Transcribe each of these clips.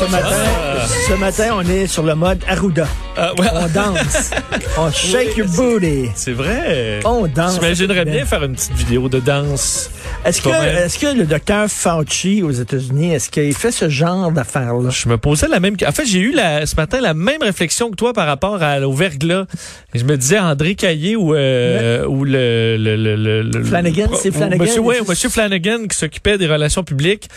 Ce matin, ce matin, on est sur le mode Arruda. Ah, ouais. On danse. on shake your booty. C'est vrai. On danse. J'imaginerais bien faire une petite vidéo de danse. Est-ce que, est-ce que le docteur Fauci aux États-Unis, est-ce qu'il fait ce genre d'affaires-là? Je me posais la même. En fait, j'ai eu la, ce matin la même réflexion que toi par rapport à, au verglas. Je me disais André Caillé ou euh, ou le, le, le, le- le- Flanagan, c'est Flanagan, Monsieur, ouais, Monsieur Flanagan qui s'occupait des relations publiques.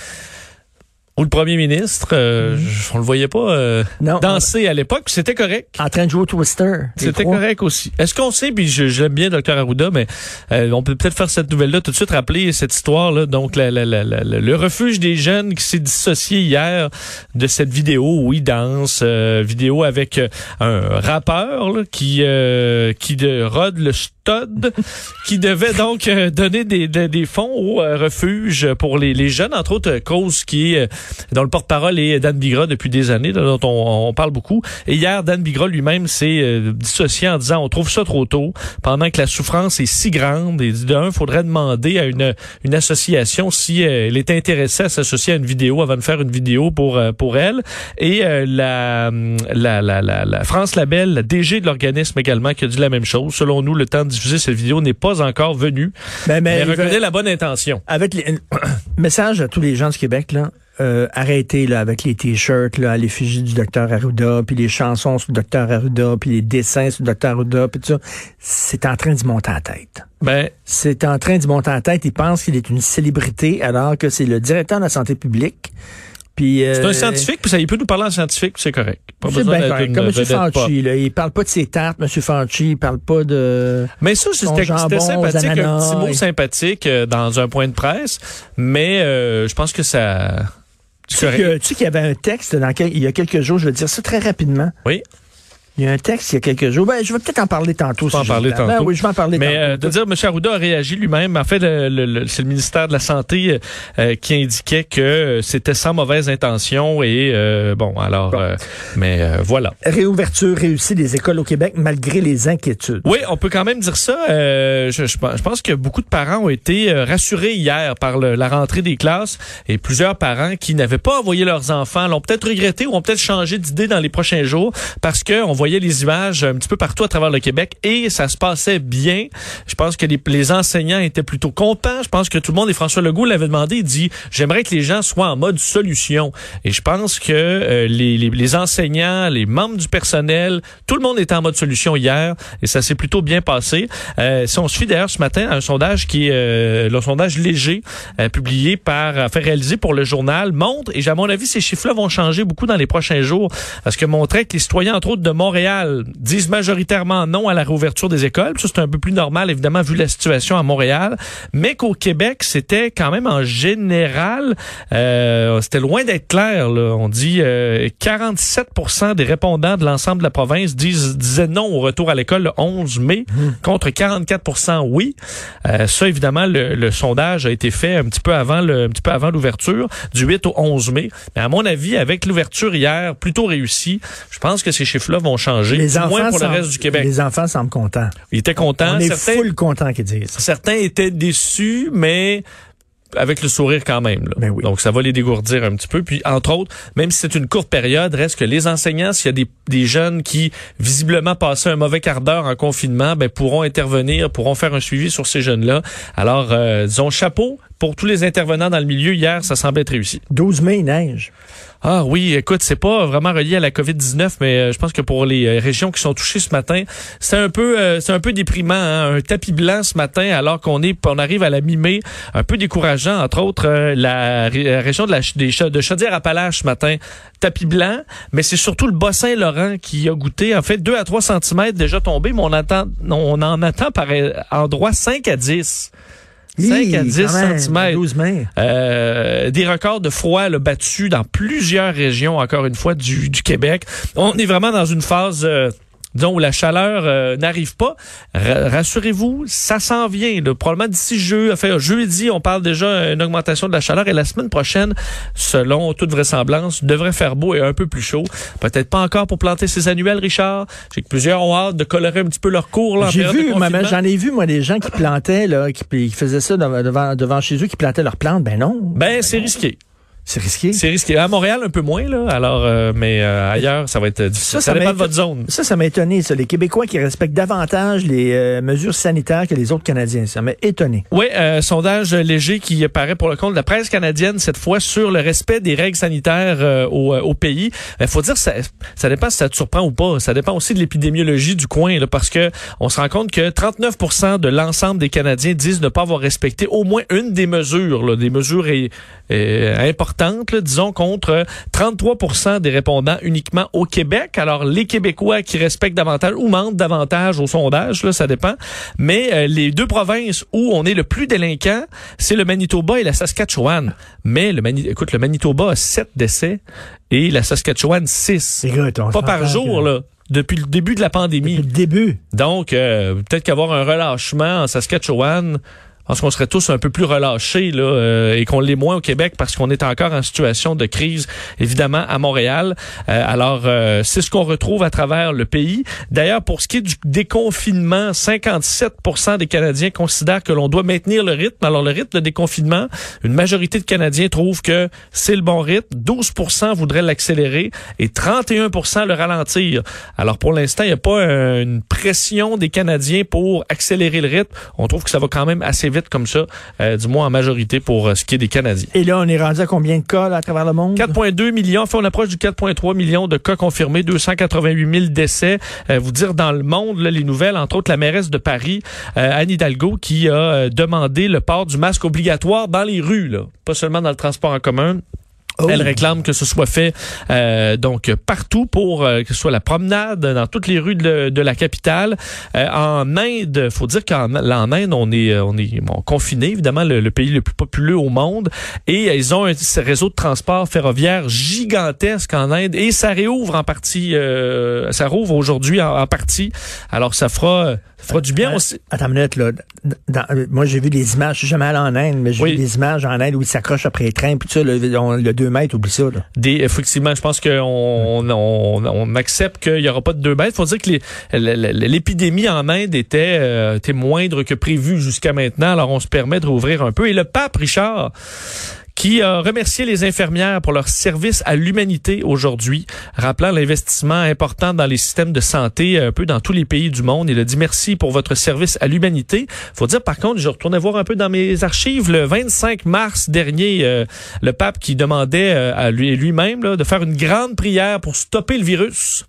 Ou le premier ministre, euh, je- on le voyait pas euh. Non. danser à l'époque, c'était correct. En train de jouer au Twister. C'était correct aussi. Est-ce qu'on sait, puis l'aime bien, Dr Arruda, mais euh, on peut peut-être faire cette nouvelle-là tout de suite, rappeler cette histoire-là. Donc, la- la- la- le refuge des jeunes qui s'est dissocié hier de cette vidéo où ils dansent, euh, vidéo avec euh, un rappeur là, qui euh, qui de, rode le stud, qui devait donc euh, donner des, des, des fonds au refuge pour les, les jeunes, entre autres, cause qui est, euh, dont le porte-parole est Dan Bigra depuis des années, dont on, on parle beaucoup. Et hier, Dan Bigra lui-même s'est euh, dissocié en disant on trouve ça trop tôt, pendant que la souffrance est si grande. Et dit, d'un, faudrait demander à une, une association si euh, elle est intéressée à s'associer à une vidéo avant de faire une vidéo pour euh, pour elle. Et euh, la, la, la, la, France Label, la DG de l'organisme également, qui a dit la même chose. Selon nous, le temps de diffuser cette vidéo n'est pas encore venu. Ben, Mais mais il reconnaît veut- la bonne intention. avec les message à tous les gens du Québec là. Euh, arrêtez là avec les t-shirts là à l'effigie du docteur Arruda, puis les chansons sur le docteur Arruda, puis les dessins sur le docteur Arruda, puis tout ça. C'est en train d'y monter la tête. Ben, C'est en train d'y monter la tête. Il pense qu'il est une célébrité alors que c'est le directeur de la santé publique. Puis c'est euh, un scientifique, puis ça, il peut nous parler en scientifique, puis c'est correct. Pas C'est besoin bien d'être correct. Comme M. Fauci, là, il parle pas de ses tartes, M. Fauci, il parle pas de... Mais ça, c'était sympathique, un petit mot et- sympathique euh, dans un point de presse, mais euh, je pense que ça... Tu sais, qu'il y avait un texte dans quel, il y a quelques jours, je vais dire ça très rapidement. Oui. Il y a un texte il y a quelques jours. Ben, je vais peut-être en parler tantôt. peux en si j'ai parler le temps. Ben tantôt. oui, je vais en parler Mais tantôt. euh, de dire, M. Arruda a réagi lui-même. En fait, le- le- le- c'est le ministère de la Santé euh, qui indiquait que euh, c'était sans mauvaise intention. Et euh, bon, alors, Bon. euh, mais euh, voilà. Réouverture réussie des écoles au Québec malgré les inquiétudes. Oui, on peut quand même dire ça. Euh, je, je pense- je pense que beaucoup de parents ont été rassurés hier par le- la rentrée des classes et plusieurs parents qui n'avaient pas envoyé leurs enfants l'ont peut-être regretté ou ont peut-être changé d'idée dans les prochains jours parce que on voyait les images un petit peu partout à travers le Québec et ça se passait bien. Je pense que les, enseignants étaient plutôt contents. Je pense que tout le monde et François Legault l'avait demandé. Il dit j'aimerais que les gens soient en mode solution et je pense que euh, les, enseignants, les membres du personnel, tout le monde était en mode solution hier et ça s'est plutôt bien passé. Euh, si on se fie d'ailleurs ce matin un sondage qui est euh, le sondage léger euh, publié par fait réalisé pour le journal montre et à mon avis ces chiffres-là vont changer beaucoup dans les prochains jours parce que montrait que les citoyens entre autres de Montréal disent majoritairement non à la réouverture des écoles. Ça c'est un peu plus normal évidemment vu la situation à Montréal, mais qu'au Québec c'était quand même en général euh, c'était loin d'être clair. Là. On dit euh, 47% des répondants de l'ensemble de la province disent disaient non au retour à l'école le 11 mai contre 44% oui. Euh, ça évidemment le, le sondage a été fait un petit peu avant le un petit peu avant l'ouverture du 8 au 11 mai. Mais à mon avis avec l'ouverture hier plutôt réussie, je pense que ces chiffres-là vont changer Les du moins enfants pour le semblent- reste du Québec. Les enfants semblent contents. Ils étaient contents, On est certains full contents qu'ils disent. certains étaient déçus mais avec le sourire quand même. Là. Ben oui. Donc, ça va les dégourdir un petit peu. Puis, entre autres, même si c'est une courte période, reste que les enseignants, s'il y a des, des jeunes qui, visiblement, passaient un mauvais quart d'heure en confinement, ben, pourront intervenir, pourront faire un suivi sur ces jeunes-là. Alors, euh, disons, chapeau pour tous les intervenants dans le milieu. Hier, ça semble être réussi. 12 mai, il neige. Ah oui, écoute, c'est pas vraiment relié à la COVID-19, mais euh, je pense que pour les euh, régions qui sont touchées ce matin, c'est un peu euh, c'est un peu déprimant, hein? un tapis blanc ce matin alors qu'on est on arrive à la mi-mai, un peu décourageant entre autres euh, la, ré- la région de la ch- des Cha- de Chaudière-Appalaches ce matin, tapis blanc, mais c'est surtout le Bas-Saint-Laurent qui a goûté en fait 2 à 3 centimètres déjà tombés, mais on attend on en attend par endroit 5 à 10. 5 à Hi, 10 quand même, centimètres. 12 mai. Euh, des records de froid là, battus dans plusieurs régions, encore une fois, du, du Québec. On est vraiment dans une phase... euh, disons, où la chaleur euh, n'arrive pas, rassurez-vous, ça s'en vient. Là. Probablement d'ici jeu, enfin, jeudi, on parle déjà d'une augmentation de la chaleur et la semaine prochaine, selon toute vraisemblance, devrait faire beau et un peu plus chaud. Peut-être pas encore pour planter ses annuels, Richard. J'ai que plusieurs ont hâte de colorer un petit peu leur cours. Là, J'ai vu, j'en ai vu, moi, des gens qui plantaient, là, qui, qui faisaient ça devant, devant chez eux, qui plantaient leurs plantes. Ben non. Ben, c'est risqué. C'est risqué. C'est risqué. À Montréal, un peu moins, là. Alors, euh, mais euh, ailleurs, ça va être difficile. Ça, ça, dépend de votre zone. Ça, ça m'a étonné, ça. Les Québécois qui respectent davantage les euh, mesures sanitaires que les autres Canadiens. Ça m'a étonné. Oui, sondage léger qui paraît pour le compte de la presse canadienne, cette fois, sur le respect des règles sanitaires au, au, pays. Il faut dire, ça, ça dépend si ça te surprend ou pas. Ça dépend aussi de l'épidémiologie du coin, là, parce que on se rend compte que 39% de l'ensemble des Canadiens disent ne pas avoir respecté au moins une des mesures, là, des mesures importantes, disons, contre 33% des répondants uniquement au Québec. Alors, les Québécois qui respectent davantage ou mentent davantage au sondage, là, ça dépend. Mais euh, les deux provinces où on est le plus délinquant, c'est le Manitoba et la Saskatchewan. Mais le écoute, le Manitoba a sept décès et la Saskatchewan six. Pas par jour, là depuis le début de la pandémie. Depuis le début. Donc, euh, peut-être qu'avoir un relâchement en Saskatchewan, je pense qu'on serait tous un peu plus relâchés là, euh, et qu'on l'est moins au Québec parce qu'on est encore en situation de crise, évidemment, à Montréal. Euh, alors, euh, c'est ce qu'on retrouve à travers le pays. D'ailleurs, pour ce qui est du déconfinement, 57% des Canadiens considèrent que l'on doit maintenir le rythme. Alors, le rythme de déconfinement, une majorité de Canadiens trouvent que c'est le bon rythme. 12% voudraient l'accélérer et 31% le ralentir. Alors, pour l'instant, il n'y a pas une pression des Canadiens pour accélérer le rythme. On trouve que ça va quand même assez vite comme ça, euh, du moins en majorité pour euh, ce qui est des Canadiens. Et là, on est rendu à combien de cas à travers le monde? 4,2 millions. Enfin, on approche du 4,3 millions de cas confirmés, 288 000 décès. Euh, vous dire dans le monde, les nouvelles, entre autres la mairesse de Paris, Anne Hidalgo, qui a demandé le port du masque obligatoire dans les rues, là, pas seulement dans le transport en commun. Oh. Elle réclame que ce soit fait euh, donc partout pour euh, que ce soit la promenade dans toutes les rues de, la capitale. Euh, en Inde, faut dire qu'en en Inde, on est on est confiné évidemment le, pays le plus populeux au monde et ils ont un réseau de transport ferroviaire gigantesque en Inde et ça réouvre en partie ça rouvre aujourd'hui en, partie. Alors ça fera fera du bien aussi. Attends une minute là. moi j'ai vu des images, je suis jamais allé en Inde, mais j'ai vu des images en Inde où ils s'accrochent après les trains puis tout ça le, le deux mètres, oublie ça. Là. Des, effectivement, je pense qu'on on, on, accepte qu'il n'y aura pas de deux mètres. Il faut dire que l'épidémie en Inde était, euh, était moindre que prévu jusqu'à maintenant. Alors, on se permet de rouvrir un peu. Et le pape Richard qui a remercié les infirmières pour leur service à l'humanité aujourd'hui, rappelant l'investissement important dans les systèmes de santé un peu dans tous les pays du monde. Il a dit merci pour votre service à l'humanité. Faut dire par contre, je retournais voir un peu dans mes archives le 25 mars dernier, euh, le pape qui demandait euh, à lui lui-même de faire une grande prière pour stopper le virus.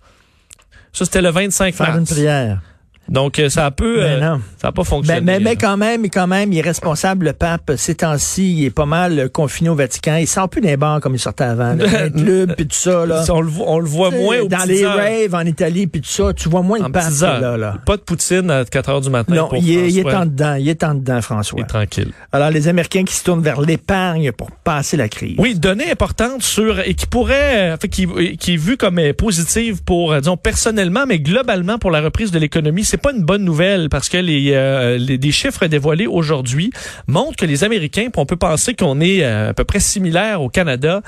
Ça c'était le 25 faire mars. une prière. Donc, euh, ça a peu, ben euh, ça a pas fonctionné. Mais, mais, quand même, quand même, il est responsable, le pape. Ces temps-ci, il est pas mal confiné au Vatican. Il sort plus des bars comme il sortait avant. Là, club puis tout ça, là. On le, on le voit moins au Dans les raves en Italie puis tout ça, tu vois moins le pape, là, là. Pas de poutine à 4 heures du matin Non, il, est, il est en dedans. Il est en dedans, François. Il est tranquille. Alors, les Américains qui se tournent vers l'épargne pour passer la crise. Oui, donnée importante sur, et qui pourrait, euh, qui, qui est vue comme positive pour, disons, personnellement, mais globalement pour la reprise de l'économie. C'est pas une bonne nouvelle parce que les, euh, les chiffres dévoilés aujourd'hui montrent que les Américains, on peut penser qu'on est euh, à peu près similaire au Canada,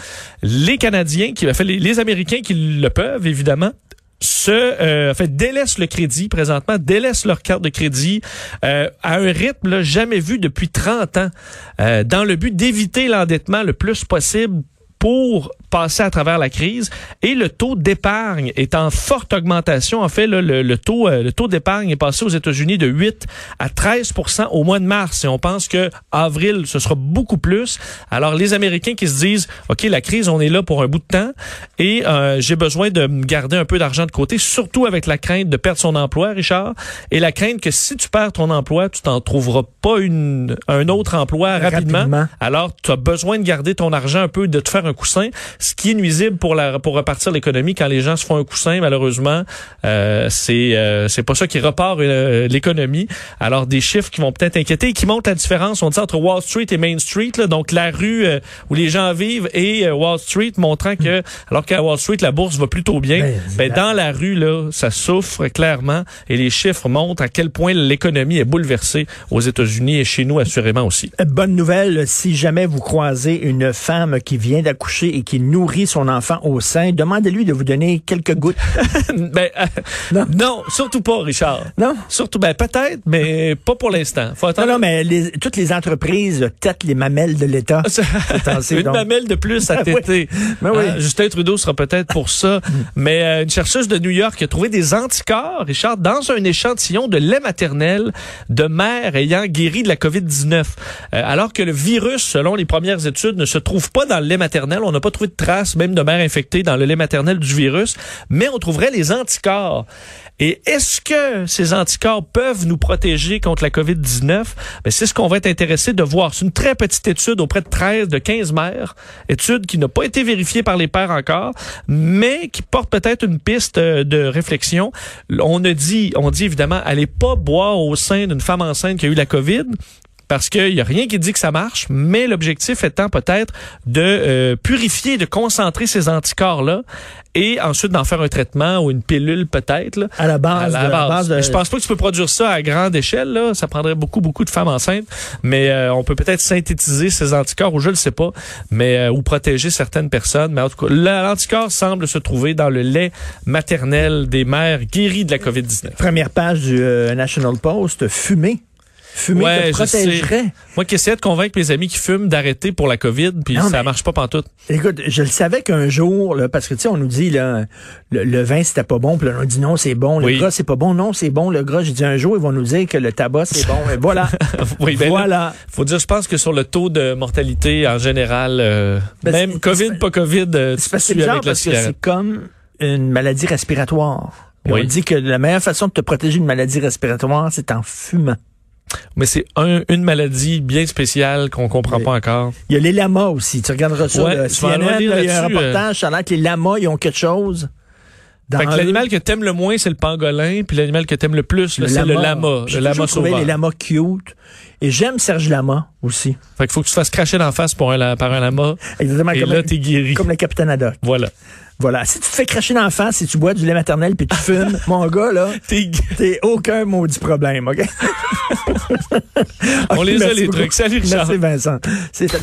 les Canadiens qui fait les, les Américains qui le peuvent évidemment se euh, fait délaissent le crédit présentement délaissent leur carte de crédit euh, à un rythme jamais vu depuis 30 ans dans le but d'éviter l'endettement le plus possible pour passer à travers la crise et le taux d'épargne est en forte augmentation. En fait, le, le, taux, euh, le taux d'épargne est passé aux États-Unis de 8 à 13% au mois de mars et on pense que avril ce sera beaucoup plus. Alors les Américains qui se disent OK, la crise on est là pour un bout de temps et euh, j'ai besoin de garder un peu d'argent de côté, surtout avec la crainte de perdre son emploi, Richard, et la crainte que si tu perds ton emploi, tu t'en trouveras pas une un autre emploi rapidement. rapidement. Alors tu as besoin de garder ton argent un peu de te faire un coussin, ce qui est nuisible pour la pour repartir l'économie quand les gens se font un coussin. Malheureusement, euh, c'est euh, c'est pas ça qui repart euh, l'économie. Alors des chiffres qui vont peut-être inquiéter, et qui montrent la différence, on dit entre Wall Street et Main Street, là, donc la rue euh, où les gens vivent et Wall Street, montrant que alors qu'à Wall Street la bourse va plutôt bien, Ben, ben, dans la rue là, ça souffre clairement et les chiffres montrent à quel point l'économie est bouleversée aux États-Unis et chez nous assurément aussi. Bonne nouvelle, si jamais vous croisez une femme qui vient d'accoucher et qui nourrit son enfant au sein, demandez-lui de vous donner quelques gouttes. ben, euh, Non. non. surtout pas, Richard. Non? Surtout, ben peut-être, mais pas pour l'instant. Faut Non, attendre. non, mais les- toutes les entreprises têtent les mamelles de l'État. Une donc. mamelle de plus à Ah téter. Ben oui. Hein, Justin Trudeau sera peut-être pour ça. Mais euh, une chercheuse de New York a trouvé des anticorps, Richard, dans un échantillon de lait maternel de mères ayant guéri de la COVID-19. Euh, alors que le virus, selon les premières études, ne se trouve pas dans le lait maternel. On n'a pas trouvé de traces, même de mères infectées, dans le lait maternel du virus. Mais on trouverait les anticorps. Et est-ce que ces anticorps peuvent nous protéger contre la COVID-19? Ben, c'est ce qu'on va être intéressé de voir. C'est une très petite étude auprès de 13, de 15 mères. Étude qui n'a pas été vérifiée par les pères encore, mais qui porte peut-être une piste euh, de réflexion. On a dit, on dit évidemment, allez pas boire au sein d'une femme enceinte qui a eu la COVID parce qu'il y a rien qui dit que ça marche, mais l'objectif étant peut-être de euh, purifier, de concentrer ces anticorps-là et ensuite d'en faire un traitement ou une pilule peut-être. À la base, À la de- base. base de- Mais je pense pas que tu peux produire ça à grande échelle. Là. Ça prendrait beaucoup, beaucoup de femmes enceintes. Mais euh, on peut peut-être synthétiser ces anticorps, ou je le sais pas, mais euh, ou protéger certaines personnes. Mais en tout cas, l'anticorps semble se trouver dans le lait maternel des mères guéries de la COVID-19. Première page du euh, National Post, fumer. Fumer Ouais, te protégerait. Moi qui essayais de convaincre mes amis qui fument d'arrêter pour la COVID, puis Non, ça mais- marche pas pantoute. Écoute, je le savais qu'un jour, là, parce que tu sais, on nous dit là, le, le vin c'était pas bon, puis là, on dit non c'est bon, le Oui. gras c'est pas bon, non c'est bon, le gras. J'ai dit un jour ils vont nous dire que le tabac c'est bon, et voilà, oui, ben là, voilà. faut dire, je pense que sur le taux de mortalité en général, euh, Ben, même COVID, pas COVID, euh, C'est parce que c'est comme une maladie respiratoire. Oui. On dit que la meilleure façon de te protéger d'une maladie respiratoire, c'est en fumant. Mais c'est un, une maladie bien spéciale qu'on comprend pas encore. Il y a les lamas aussi. Tu regarderas ça. Ouais, CNN, il y a un euh. reportage, ça a l'air que les lamas, ils ont quelque chose. Dans Fait que l'animal que t'aimes le moins, c'est le pangolin, puis l'animal que t'aimes le plus, c'est le lama, le lama sauvage. les lamas cute. Et j'aime Serge Lama aussi. Fait qu'il faut que tu te fasses cracher d'en face pour un, par un lama, Exactement et comme, là, t'es guéri. comme le capitaine Haddock. Voilà. Voilà. Si tu te fais cracher face, si tu bois du lait maternel puis tu fumes, mon gars, là, T'es aucun maudit problème, OK? On les a, les beaucoup. trucs. Salut, Richard. Merci, Vincent. C'était